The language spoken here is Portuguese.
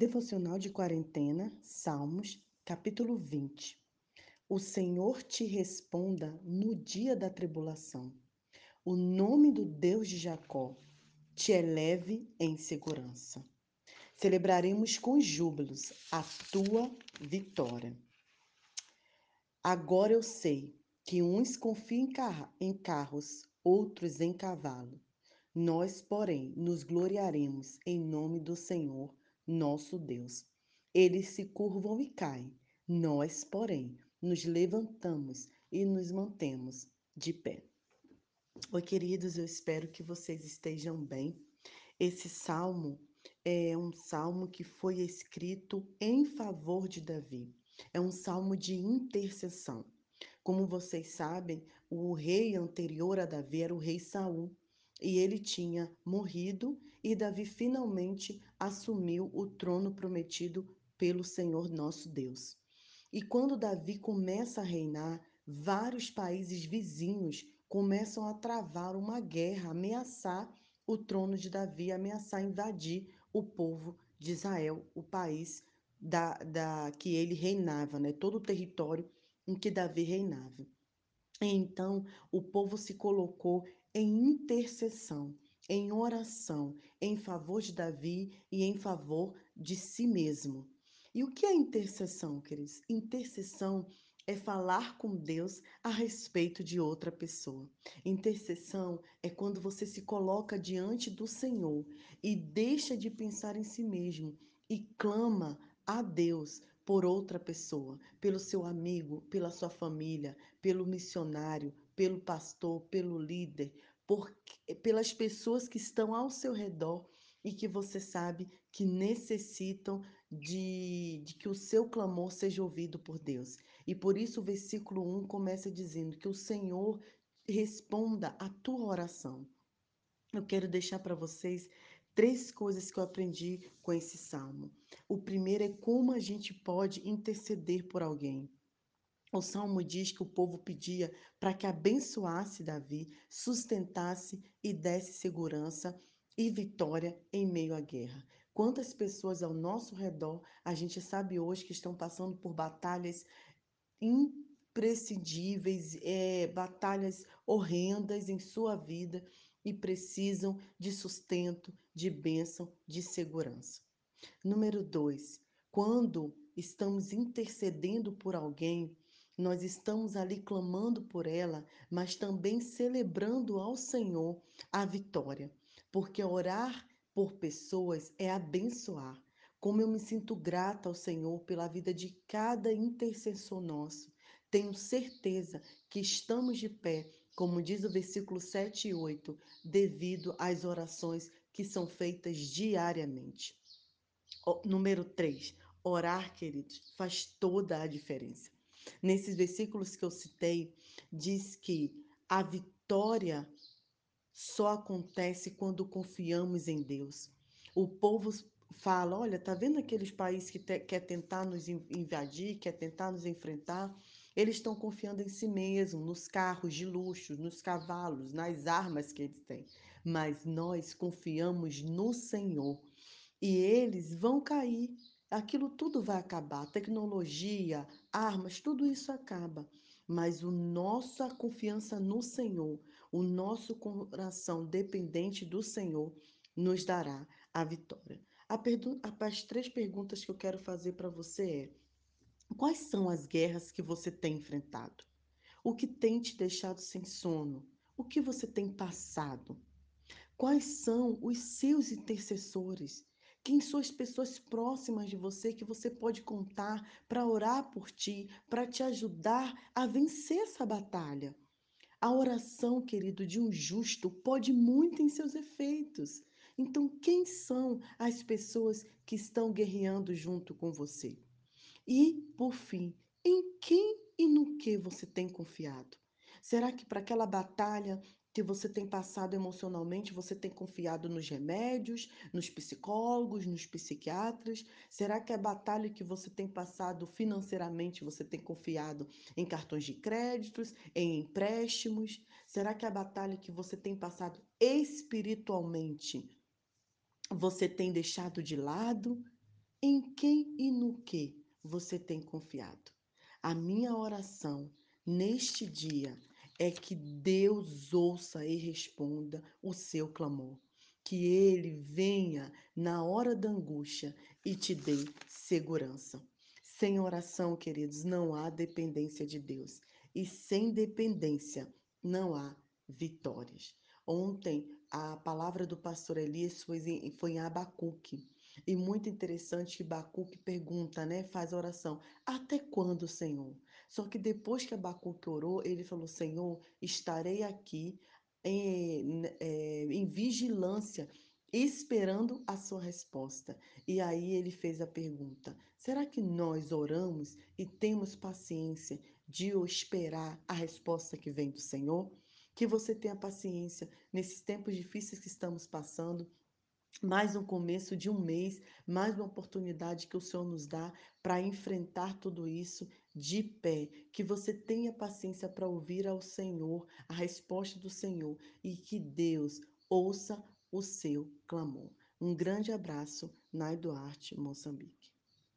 Devocional de Quarentena, Salmos, capítulo 20. O Senhor te responda no dia da tribulação. O nome do Deus de Jacó te eleve em segurança. Celebraremos com júbilos a tua vitória. Agora eu sei que uns confiam em carros, outros em cavalo. Nós, porém, nos gloriaremos em nome do Senhor nosso Deus. Eles se curvam e caem, nós, porém, nos levantamos e nos mantemos de pé. Oi, queridos, eu espero que vocês estejam bem. Esse salmo é um salmo que foi escrito em favor de Davi. É um salmo de intercessão. Como vocês sabem, o rei anterior a Davi era o rei Saul e ele tinha morrido e Davi finalmente assumiu o trono prometido pelo Senhor nosso Deus. E quando Davi começa a reinar, vários países vizinhos começam a travar uma guerra, ameaçar o trono de Davi, ameaçar invadir o povo de Israel, o país da, da que ele reinava, né? todo o território em que Davi reinava. Então o povo se colocou em intercessão, em oração, em favor de Davi e em favor de si mesmo. E o que é intercessão, queridos? Intercessão é falar com Deus a respeito de outra pessoa. Intercessão é quando você se coloca diante do Senhor e deixa de pensar em si mesmo e clama a Deus por outra pessoa, pelo seu amigo, pela sua família, pelo missionário, pelo pastor, pelo líder, por, pelas pessoas que estão ao seu redor e que você sabe que necessitam de, de, que o seu clamor seja ouvido por Deus. E por isso o versículo 1 começa dizendo que o Senhor responda a tua oração. Eu quero deixar para vocês três coisas que eu aprendi com esse salmo. O primeiro é como a gente pode interceder por alguém. O salmo diz que o povo pedia para que abençoasse Davi, sustentasse e desse segurança e vitória em meio à guerra. Quantas pessoas ao nosso redor a gente sabe hoje que estão passando por batalhas imprescindíveis, é, batalhas horrendas em sua vida e precisam de sustento, de bênção, de segurança. Número dois, quando estamos intercedendo por alguém, nós estamos ali clamando por ela, mas também celebrando ao Senhor a vitória, porque orar por pessoas é abençoar. Como eu me sinto grata ao Senhor pela vida de cada intercessor nosso. Tenho certeza que estamos de pé, como diz o versículo 7 e 8, devido às orações que são feitas diariamente. número 3. Orar, queridos, faz toda a diferença. Nesses versículos que eu citei, diz que a vitória só acontece quando confiamos em Deus. O povo fala: olha, tá vendo aqueles países que te, quer tentar nos invadir, quer tentar nos enfrentar? Eles estão confiando em si mesmo, nos carros de luxo, nos cavalos, nas armas que eles têm. Mas nós confiamos no Senhor e eles vão cair aquilo tudo vai acabar. Tecnologia, armas, tudo isso acaba. Mas o nossa confiança no Senhor, o nosso coração dependente do Senhor, nos dará a vitória. A as três perguntas que eu quero fazer para você é: quais são as guerras que você tem enfrentado? O que tem te deixado sem sono? O que você tem passado? Quais são os seus intercessores? Quem são as pessoas próximas de você que você pode contar para orar por ti, para te ajudar a vencer essa batalha? A oração, querido, de um justo pode muito em seus efeitos. Então, quem são as pessoas que estão guerreando junto com você? E, por fim, em quem e no que você tem confiado? Será que para aquela batalha que você tem passado emocionalmente, você tem confiado nos remédios, nos psicólogos, nos psiquiatras? Será que a batalha que você tem passado financeiramente, você tem confiado em cartões de créditos, em empréstimos? Será que a batalha que você tem passado espiritualmente, você tem deixado de lado? Em quem e no que você tem confiado? A minha oração neste dia é que Deus ouça e responda o seu clamor. Que ele venha na hora da angústia e te dê segurança. Sem oração, queridos, não há dependência de Deus. E sem dependência não há vitórias. Ontem, a palavra do pastor Elias foi em, Abacuque. E muito interessante que Abacuque pergunta, né? Faz a oração: Até quando, Senhor? Só que depois que Abacuque orou, ele falou: Senhor, estarei aqui em, é, em vigilância esperando a sua resposta. E aí ele fez a pergunta: será que nós oramos e temos paciência de esperar a resposta que vem do Senhor? Que você tenha paciência nesses tempos difíceis que estamos passando mais um começo de um mês, mais uma oportunidade que o Senhor nos dá para enfrentar tudo isso de pé. Que você tenha paciência para ouvir ao Senhor, a resposta do Senhor e que Deus ouça o seu clamor. Um grande abraço, Nai Duarte, Moçambique.